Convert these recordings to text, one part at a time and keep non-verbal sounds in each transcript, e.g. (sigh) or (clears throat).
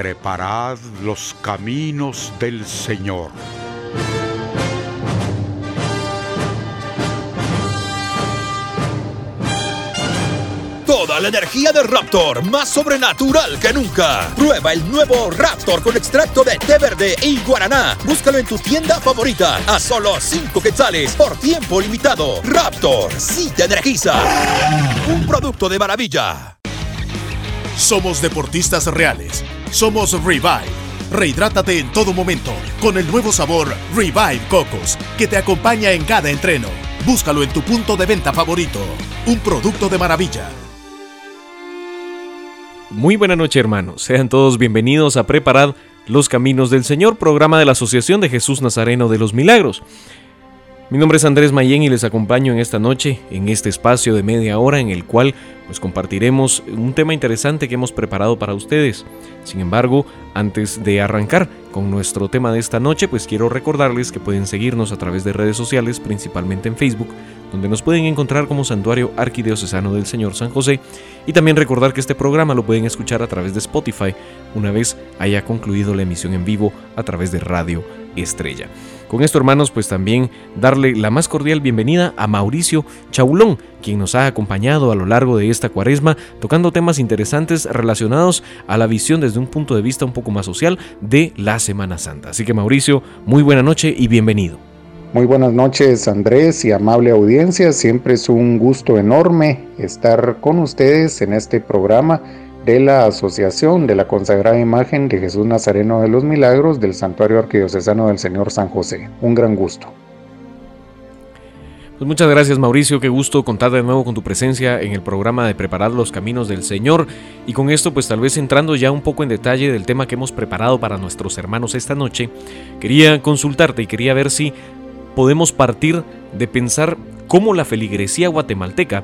Preparad los caminos del Señor. Toda la energía de Raptor, más sobrenatural que nunca. Prueba el nuevo Raptor con extracto de té verde y guaraná. Búscalo en tu tienda favorita a solo 5 quetzales por tiempo limitado. Raptor, sí te energiza. Un producto de maravilla. Somos deportistas reales. Somos Revive. Rehidrátate en todo momento con el nuevo sabor Revive Cocos que te acompaña en cada entreno. Búscalo en tu punto de venta favorito. Un producto de maravilla. Muy buena noche hermanos, sean todos bienvenidos a Preparad los Caminos del Señor, programa de la Asociación de Jesús Nazareno de los Milagros. Mi nombre es Andrés Mayén y les acompaño en esta noche, en este espacio de media hora en el cual pues compartiremos un tema interesante que hemos preparado para ustedes. Sin embargo, antes de arrancar con nuestro tema de esta noche, pues quiero recordarles que pueden seguirnos a través de redes sociales, principalmente en Facebook, donde nos pueden encontrar como Santuario Arquidiocesano del Señor San José, y también recordar que este programa lo pueden escuchar a través de Spotify una vez haya concluido la emisión en vivo a través de Radio Estrella. Con esto, hermanos, pues también darle la más cordial bienvenida a Mauricio Chaulón, quien nos ha acompañado a lo largo de esta cuaresma tocando temas interesantes relacionados a la visión desde un punto de vista un poco más social de la Semana Santa. Así que Mauricio, muy buena noche y bienvenido. Muy buenas noches Andrés y amable audiencia, siempre es un gusto enorme estar con ustedes en este programa de la Asociación de la Consagrada Imagen de Jesús Nazareno de los Milagros del Santuario Arquidiocesano del Señor San José. Un gran gusto. Pues muchas gracias Mauricio, qué gusto contar de nuevo con tu presencia en el programa de Preparar los Caminos del Señor y con esto pues tal vez entrando ya un poco en detalle del tema que hemos preparado para nuestros hermanos esta noche, quería consultarte y quería ver si podemos partir de pensar cómo la feligresía guatemalteca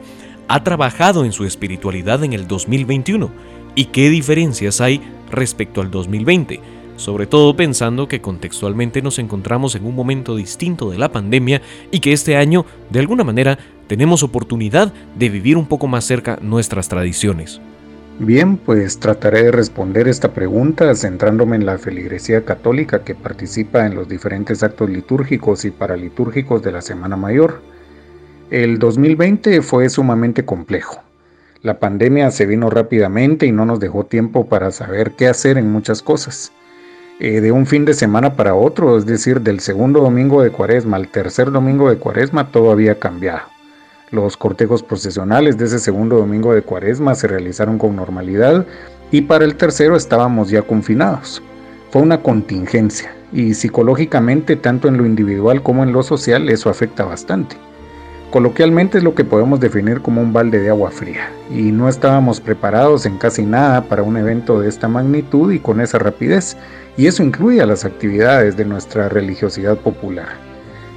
ha trabajado en su espiritualidad en el 2021 y qué diferencias hay respecto al 2020, sobre todo pensando que contextualmente nos encontramos en un momento distinto de la pandemia y que este año, de alguna manera, tenemos oportunidad de vivir un poco más cerca nuestras tradiciones. Bien, pues trataré de responder esta pregunta centrándome en la feligresía católica que participa en los diferentes actos litúrgicos y paralitúrgicos de la Semana Mayor. El 2020 fue sumamente complejo. La pandemia se vino rápidamente y no nos dejó tiempo para saber qué hacer en muchas cosas. Eh, de un fin de semana para otro, es decir, del segundo domingo de cuaresma al tercer domingo de cuaresma, todo había cambiado. Los cortejos procesionales de ese segundo domingo de cuaresma se realizaron con normalidad y para el tercero estábamos ya confinados. Fue una contingencia y psicológicamente, tanto en lo individual como en lo social, eso afecta bastante. Coloquialmente es lo que podemos definir como un balde de agua fría, y no estábamos preparados en casi nada para un evento de esta magnitud y con esa rapidez, y eso incluye a las actividades de nuestra religiosidad popular.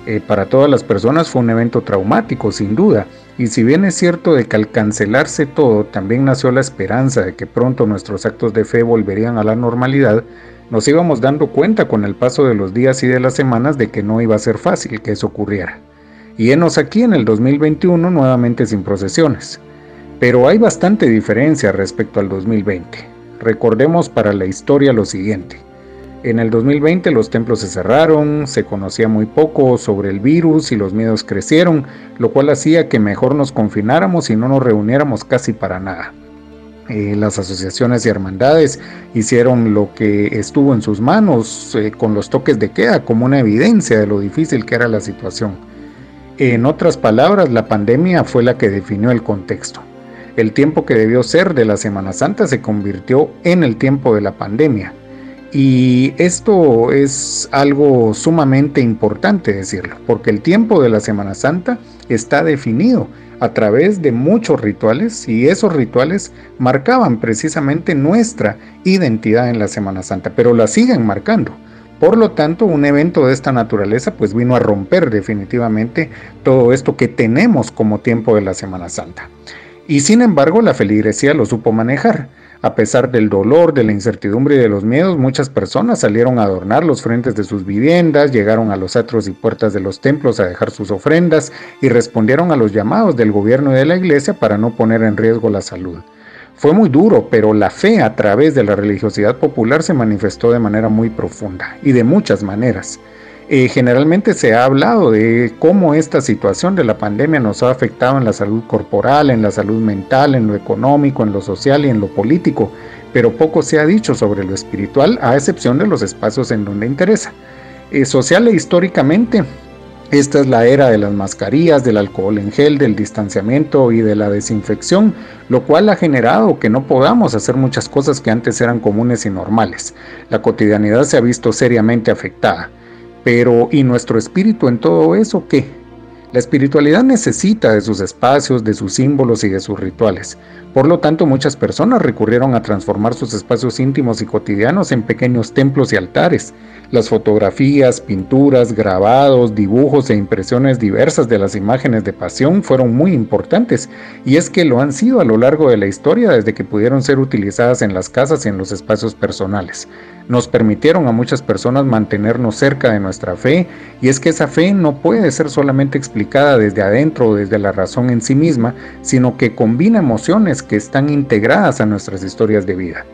Eh, para todas las personas fue un evento traumático, sin duda, y si bien es cierto de que al cancelarse todo también nació la esperanza de que pronto nuestros actos de fe volverían a la normalidad, nos íbamos dando cuenta con el paso de los días y de las semanas de que no iba a ser fácil que eso ocurriera y enos aquí en el 2021 nuevamente sin procesiones. Pero hay bastante diferencia respecto al 2020. Recordemos para la historia lo siguiente. En el 2020 los templos se cerraron, se conocía muy poco sobre el virus y los miedos crecieron, lo cual hacía que mejor nos confináramos y no nos reuniéramos casi para nada. Eh, las asociaciones y hermandades hicieron lo que estuvo en sus manos eh, con los toques de queda como una evidencia de lo difícil que era la situación. En otras palabras, la pandemia fue la que definió el contexto. El tiempo que debió ser de la Semana Santa se convirtió en el tiempo de la pandemia. Y esto es algo sumamente importante decirlo, porque el tiempo de la Semana Santa está definido a través de muchos rituales y esos rituales marcaban precisamente nuestra identidad en la Semana Santa, pero la siguen marcando. Por lo tanto, un evento de esta naturaleza pues vino a romper definitivamente todo esto que tenemos como tiempo de la Semana Santa. Y sin embargo, la feligresía lo supo manejar. A pesar del dolor, de la incertidumbre y de los miedos, muchas personas salieron a adornar los frentes de sus viviendas, llegaron a los atros y puertas de los templos a dejar sus ofrendas y respondieron a los llamados del gobierno y de la iglesia para no poner en riesgo la salud. Fue muy duro, pero la fe a través de la religiosidad popular se manifestó de manera muy profunda y de muchas maneras. Eh, generalmente se ha hablado de cómo esta situación de la pandemia nos ha afectado en la salud corporal, en la salud mental, en lo económico, en lo social y en lo político, pero poco se ha dicho sobre lo espiritual, a excepción de los espacios en donde interesa. Eh, social e históricamente, esta es la era de las mascarillas, del alcohol en gel, del distanciamiento y de la desinfección, lo cual ha generado que no podamos hacer muchas cosas que antes eran comunes y normales. La cotidianidad se ha visto seriamente afectada. Pero, ¿y nuestro espíritu en todo eso qué? La espiritualidad necesita de sus espacios, de sus símbolos y de sus rituales. Por lo tanto, muchas personas recurrieron a transformar sus espacios íntimos y cotidianos en pequeños templos y altares. Las fotografías, pinturas, grabados, dibujos e impresiones diversas de las imágenes de pasión fueron muy importantes, y es que lo han sido a lo largo de la historia desde que pudieron ser utilizadas en las casas y en los espacios personales nos permitieron a muchas personas mantenernos cerca de nuestra fe y es que esa fe no puede ser solamente explicada desde adentro o desde la razón en sí misma, sino que combina emociones que están integradas a nuestras historias de vida.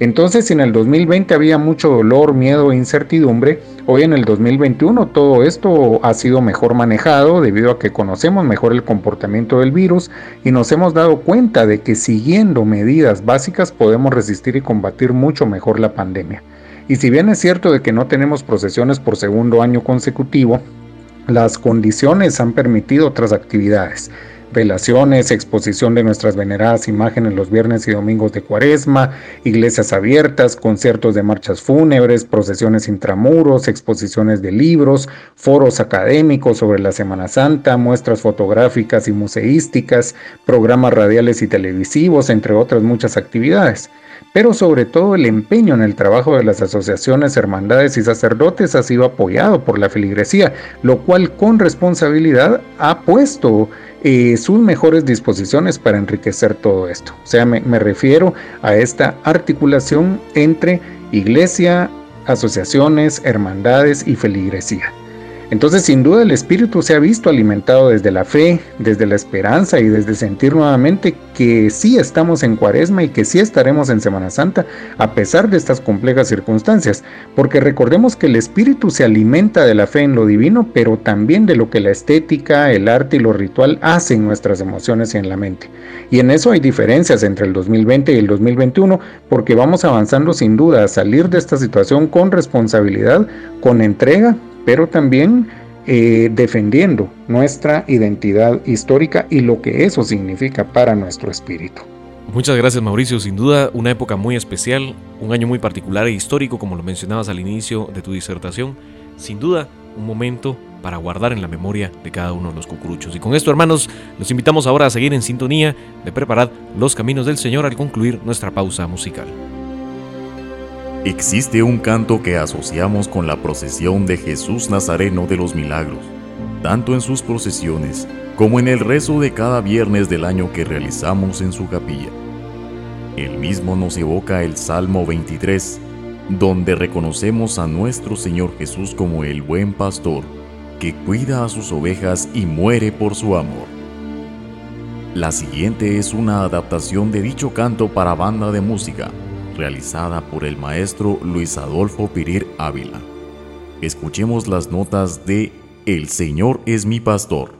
Entonces, si en el 2020 había mucho dolor, miedo e incertidumbre, hoy en el 2021 todo esto ha sido mejor manejado debido a que conocemos mejor el comportamiento del virus y nos hemos dado cuenta de que siguiendo medidas básicas podemos resistir y combatir mucho mejor la pandemia. Y si bien es cierto de que no tenemos procesiones por segundo año consecutivo, las condiciones han permitido otras actividades. Velaciones, exposición de nuestras veneradas imágenes los viernes y domingos de cuaresma, iglesias abiertas, conciertos de marchas fúnebres, procesiones intramuros, exposiciones de libros, foros académicos sobre la Semana Santa, muestras fotográficas y museísticas, programas radiales y televisivos, entre otras muchas actividades pero sobre todo el empeño en el trabajo de las asociaciones, hermandades y sacerdotes ha sido apoyado por la feligresía, lo cual con responsabilidad ha puesto eh, sus mejores disposiciones para enriquecer todo esto. O sea, me refiero a esta articulación entre iglesia, asociaciones, hermandades y feligresía. Entonces, sin duda, el espíritu se ha visto alimentado desde la fe, desde la esperanza y desde sentir nuevamente que sí estamos en cuaresma y que sí estaremos en Semana Santa a pesar de estas complejas circunstancias, porque recordemos que el espíritu se alimenta de la fe en lo divino, pero también de lo que la estética, el arte y lo ritual hacen nuestras emociones y en la mente. Y en eso hay diferencias entre el 2020 y el 2021, porque vamos avanzando sin duda a salir de esta situación con responsabilidad, con entrega pero también eh, defendiendo nuestra identidad histórica y lo que eso significa para nuestro espíritu. Muchas gracias Mauricio, sin duda una época muy especial, un año muy particular e histórico como lo mencionabas al inicio de tu disertación, sin duda un momento para guardar en la memoria de cada uno de los cucuruchos. Y con esto hermanos, los invitamos ahora a seguir en sintonía de preparar los caminos del Señor al concluir nuestra pausa musical. Existe un canto que asociamos con la procesión de Jesús Nazareno de los Milagros, tanto en sus procesiones como en el rezo de cada viernes del año que realizamos en su capilla. El mismo nos evoca el Salmo 23, donde reconocemos a nuestro Señor Jesús como el buen pastor, que cuida a sus ovejas y muere por su amor. La siguiente es una adaptación de dicho canto para banda de música, realizada por el maestro Luis Adolfo Pirir Ávila. Escuchemos las notas de El Señor es mi pastor.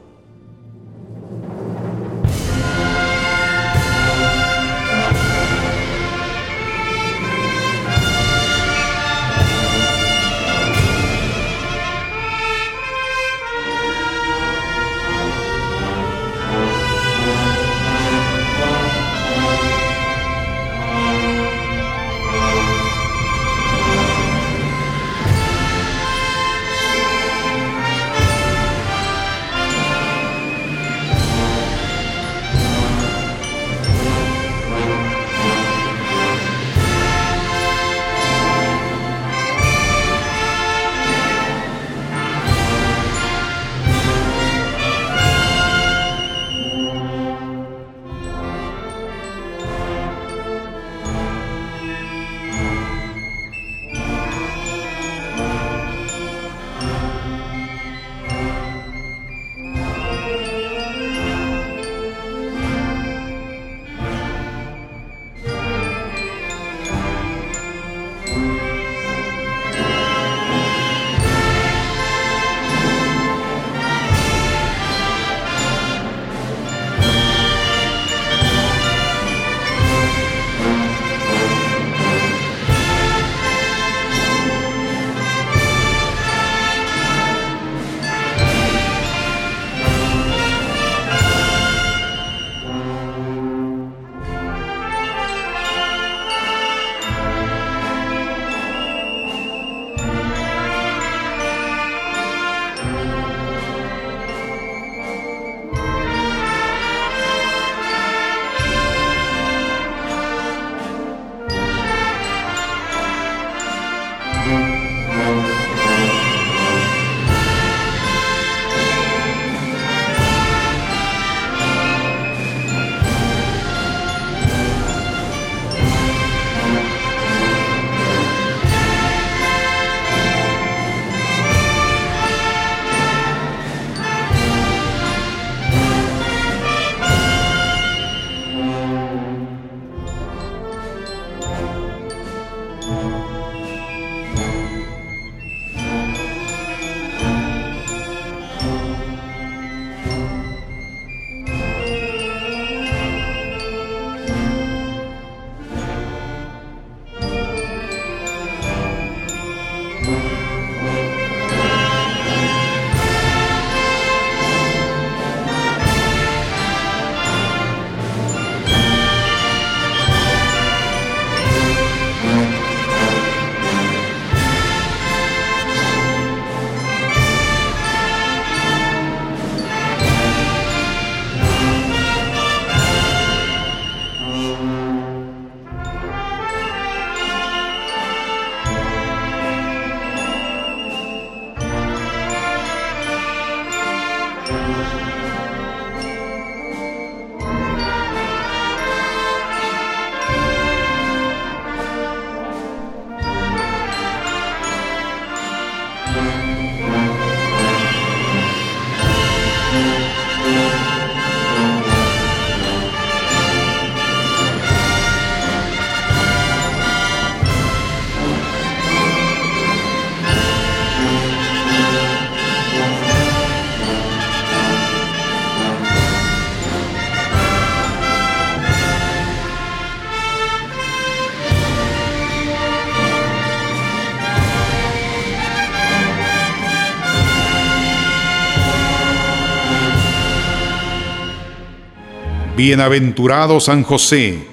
Bienaventurado San José,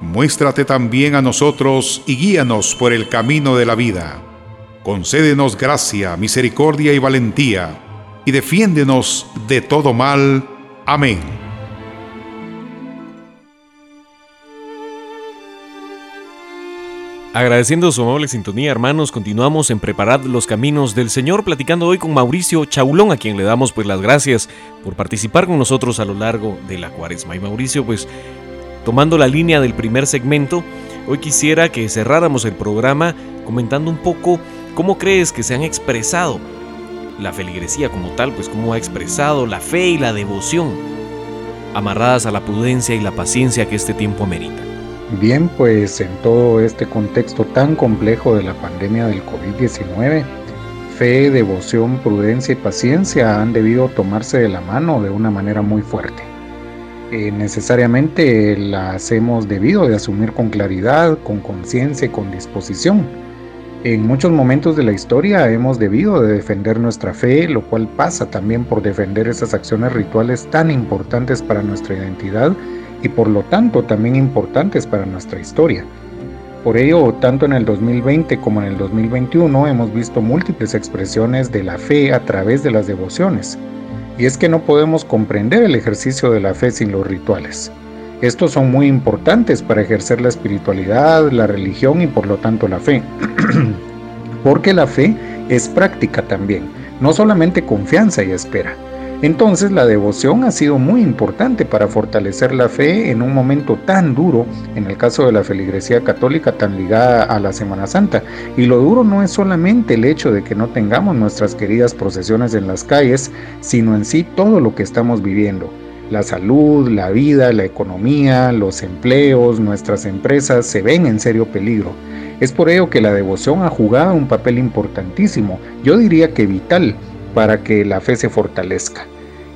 muéstrate también a nosotros y guíanos por el camino de la vida. Concédenos gracia, misericordia y valentía, y defiéndenos de todo mal. Amén. Agradeciendo su amable sintonía, hermanos, continuamos en Preparad los Caminos del Señor, platicando hoy con Mauricio Chaulón, a quien le damos pues las gracias por participar con nosotros a lo largo de la cuaresma. Y Mauricio, pues tomando la línea del primer segmento, hoy quisiera que cerráramos el programa comentando un poco cómo crees que se han expresado la feligresía como tal, pues cómo ha expresado la fe y la devoción, amarradas a la prudencia y la paciencia que este tiempo amerita. Bien, pues en todo este contexto tan complejo de la pandemia del COVID-19, fe, devoción, prudencia y paciencia han debido tomarse de la mano de una manera muy fuerte. Eh, necesariamente las hemos debido de asumir con claridad, con conciencia y con disposición. En muchos momentos de la historia hemos debido de defender nuestra fe, lo cual pasa también por defender esas acciones rituales tan importantes para nuestra identidad y por lo tanto también importantes para nuestra historia. Por ello, tanto en el 2020 como en el 2021 hemos visto múltiples expresiones de la fe a través de las devociones. Y es que no podemos comprender el ejercicio de la fe sin los rituales. Estos son muy importantes para ejercer la espiritualidad, la religión y por lo tanto la fe. (clears throat) Porque la fe es práctica también, no solamente confianza y espera. Entonces la devoción ha sido muy importante para fortalecer la fe en un momento tan duro, en el caso de la feligresía católica tan ligada a la Semana Santa. Y lo duro no es solamente el hecho de que no tengamos nuestras queridas procesiones en las calles, sino en sí todo lo que estamos viviendo. La salud, la vida, la economía, los empleos, nuestras empresas se ven en serio peligro. Es por ello que la devoción ha jugado un papel importantísimo, yo diría que vital, para que la fe se fortalezca.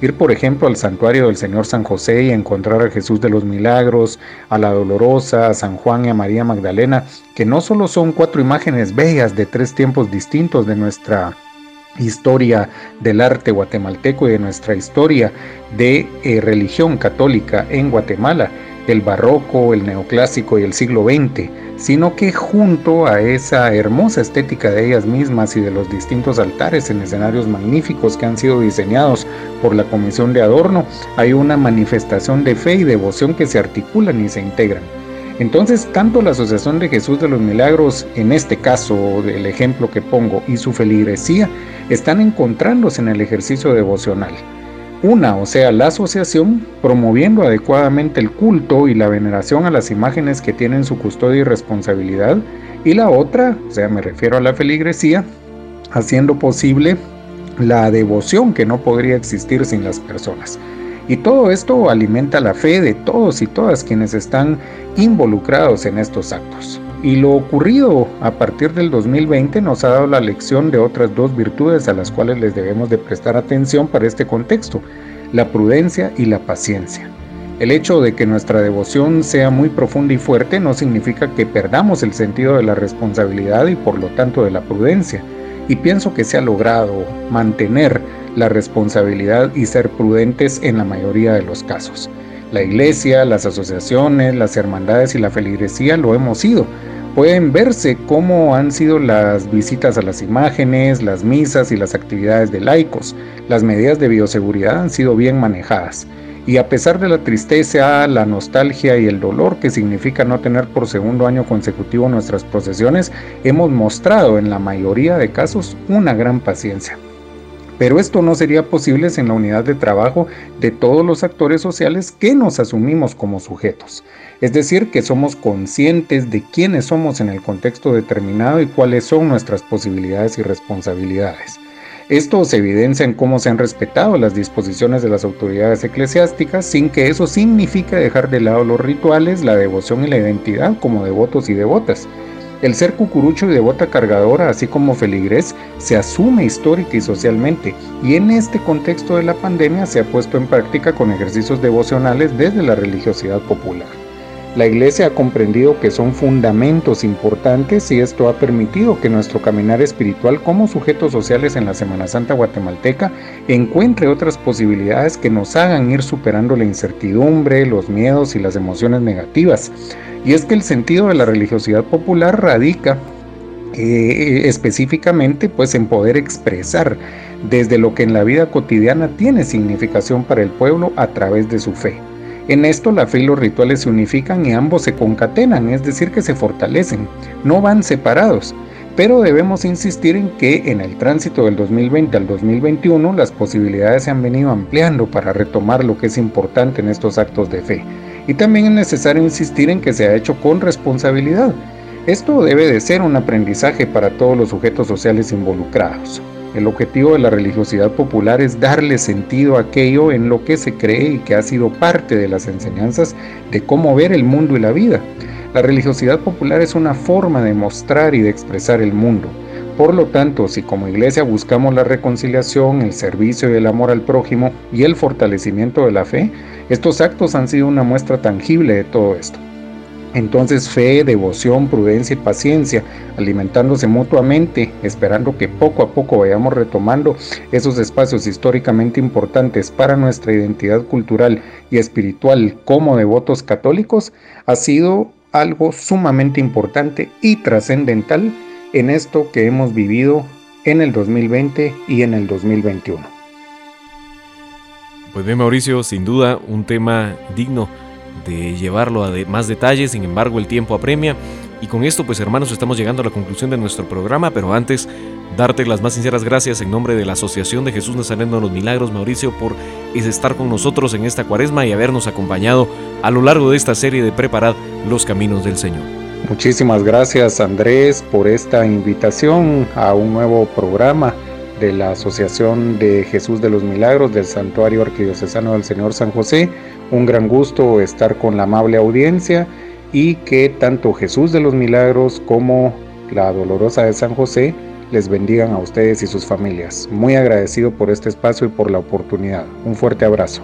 Ir, por ejemplo, al santuario del Señor San José y encontrar a Jesús de los Milagros, a la Dolorosa, a San Juan y a María Magdalena, que no solo son cuatro imágenes bellas de tres tiempos distintos de nuestra historia del arte guatemalteco y de nuestra historia de eh, religión católica en Guatemala, el barroco, el neoclásico y el siglo XX, sino que junto a esa hermosa estética de ellas mismas y de los distintos altares en escenarios magníficos que han sido diseñados por la Comisión de Adorno, hay una manifestación de fe y devoción que se articulan y se integran. Entonces, tanto la Asociación de Jesús de los Milagros, en este caso del ejemplo que pongo, y su feligresía, están encontrándose en el ejercicio devocional. Una, o sea, la asociación, promoviendo adecuadamente el culto y la veneración a las imágenes que tienen su custodia y responsabilidad. Y la otra, o sea, me refiero a la feligresía, haciendo posible la devoción que no podría existir sin las personas. Y todo esto alimenta la fe de todos y todas quienes están involucrados en estos actos. Y lo ocurrido a partir del 2020 nos ha dado la lección de otras dos virtudes a las cuales les debemos de prestar atención para este contexto, la prudencia y la paciencia. El hecho de que nuestra devoción sea muy profunda y fuerte no significa que perdamos el sentido de la responsabilidad y por lo tanto de la prudencia. Y pienso que se ha logrado mantener la responsabilidad y ser prudentes en la mayoría de los casos. La iglesia, las asociaciones, las hermandades y la feligresía lo hemos sido, pueden verse cómo han sido las visitas a las imágenes, las misas y las actividades de laicos. Las medidas de bioseguridad han sido bien manejadas. Y a pesar de la tristeza, la nostalgia y el dolor que significa no tener por segundo año consecutivo nuestras procesiones, hemos mostrado en la mayoría de casos una gran paciencia. Pero esto no sería posible sin la unidad de trabajo de todos los actores sociales que nos asumimos como sujetos. Es decir, que somos conscientes de quiénes somos en el contexto determinado y cuáles son nuestras posibilidades y responsabilidades. Esto se evidencia en cómo se han respetado las disposiciones de las autoridades eclesiásticas sin que eso signifique dejar de lado los rituales, la devoción y la identidad como devotos y devotas. El ser cucurucho y devota cargadora, así como feligrés, se asume histórica y socialmente, y en este contexto de la pandemia se ha puesto en práctica con ejercicios devocionales desde la religiosidad popular. La Iglesia ha comprendido que son fundamentos importantes y esto ha permitido que nuestro caminar espiritual como sujetos sociales en la Semana Santa guatemalteca encuentre otras posibilidades que nos hagan ir superando la incertidumbre, los miedos y las emociones negativas, y es que el sentido de la religiosidad popular radica eh, específicamente pues en poder expresar desde lo que en la vida cotidiana tiene significación para el pueblo a través de su fe. En esto la fe y los rituales se unifican y ambos se concatenan, es decir, que se fortalecen, no van separados. Pero debemos insistir en que en el tránsito del 2020 al 2021 las posibilidades se han venido ampliando para retomar lo que es importante en estos actos de fe y también es necesario insistir en que se ha hecho con responsabilidad. Esto debe de ser un aprendizaje para todos los sujetos sociales involucrados. El objetivo de la religiosidad popular es darle sentido a aquello en lo que se cree y que ha sido parte de las enseñanzas de cómo ver el mundo y la vida. La religiosidad popular es una forma de mostrar y de expresar el mundo. Por lo tanto, si como iglesia buscamos la reconciliación, el servicio y el amor al prójimo y el fortalecimiento de la fe, estos actos han sido una muestra tangible de todo esto. Entonces fe, devoción, prudencia y paciencia, alimentándose mutuamente, esperando que poco a poco vayamos retomando esos espacios históricamente importantes para nuestra identidad cultural y espiritual como devotos católicos, ha sido algo sumamente importante y trascendental en esto que hemos vivido en el 2020 y en el 2021. Pues bien, Mauricio, sin duda un tema digno de llevarlo a más detalles, sin embargo el tiempo apremia. Y con esto, pues hermanos, estamos llegando a la conclusión de nuestro programa, pero antes darte las más sinceras gracias en nombre de la Asociación de Jesús Nazareno de los Milagros, Mauricio, por estar con nosotros en esta cuaresma y habernos acompañado a lo largo de esta serie de Preparad los Caminos del Señor. Muchísimas gracias Andrés por esta invitación a un nuevo programa de la Asociación de Jesús de los Milagros del Santuario Arquidiocesano del Señor San José. Un gran gusto estar con la amable audiencia y que tanto Jesús de los Milagros como la Dolorosa de San José les bendigan a ustedes y sus familias. Muy agradecido por este espacio y por la oportunidad. Un fuerte abrazo.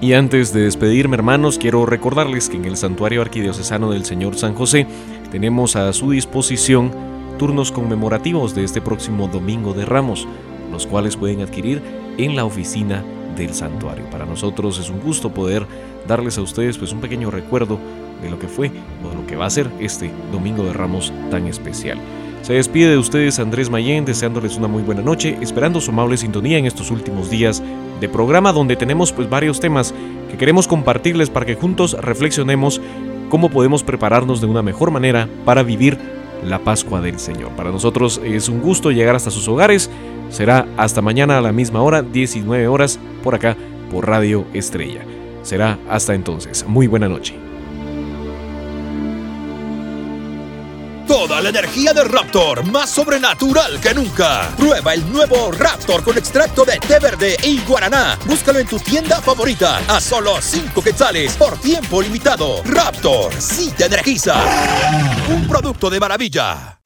Y antes de despedirme hermanos, quiero recordarles que en el Santuario Arquidiocesano del Señor San José tenemos a su disposición turnos conmemorativos de este próximo Domingo de Ramos, los cuales pueden adquirir en la oficina del santuario. Para nosotros es un gusto poder darles a ustedes pues un pequeño recuerdo de lo que fue o de lo que va a ser este Domingo de Ramos tan especial. Se despide de ustedes Andrés Mayén deseándoles una muy buena noche, esperando su amable sintonía en estos últimos días de programa donde tenemos pues varios temas que queremos compartirles para que juntos reflexionemos cómo podemos prepararnos de una mejor manera para vivir la Pascua del Señor. Para nosotros es un gusto llegar hasta sus hogares. Será hasta mañana a la misma hora, 19 horas, por acá, por Radio Estrella. Será hasta entonces. Muy buena noche. La energía de Raptor, más sobrenatural que nunca. Prueba el nuevo Raptor con extracto de té verde y guaraná. Búscalo en tu tienda favorita a solo 5 quetzales por tiempo limitado. Raptor, sí te energiza. Un producto de maravilla.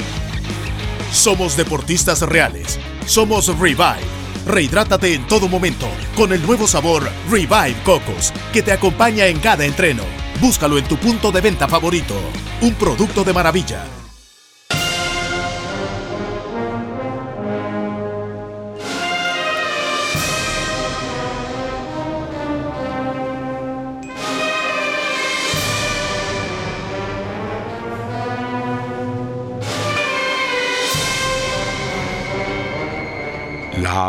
Somos deportistas reales. Somos Revive. Rehidrátate en todo momento con el nuevo sabor Revive Cocos que te acompaña en cada entreno. Búscalo en tu punto de venta favorito. Un producto de maravilla.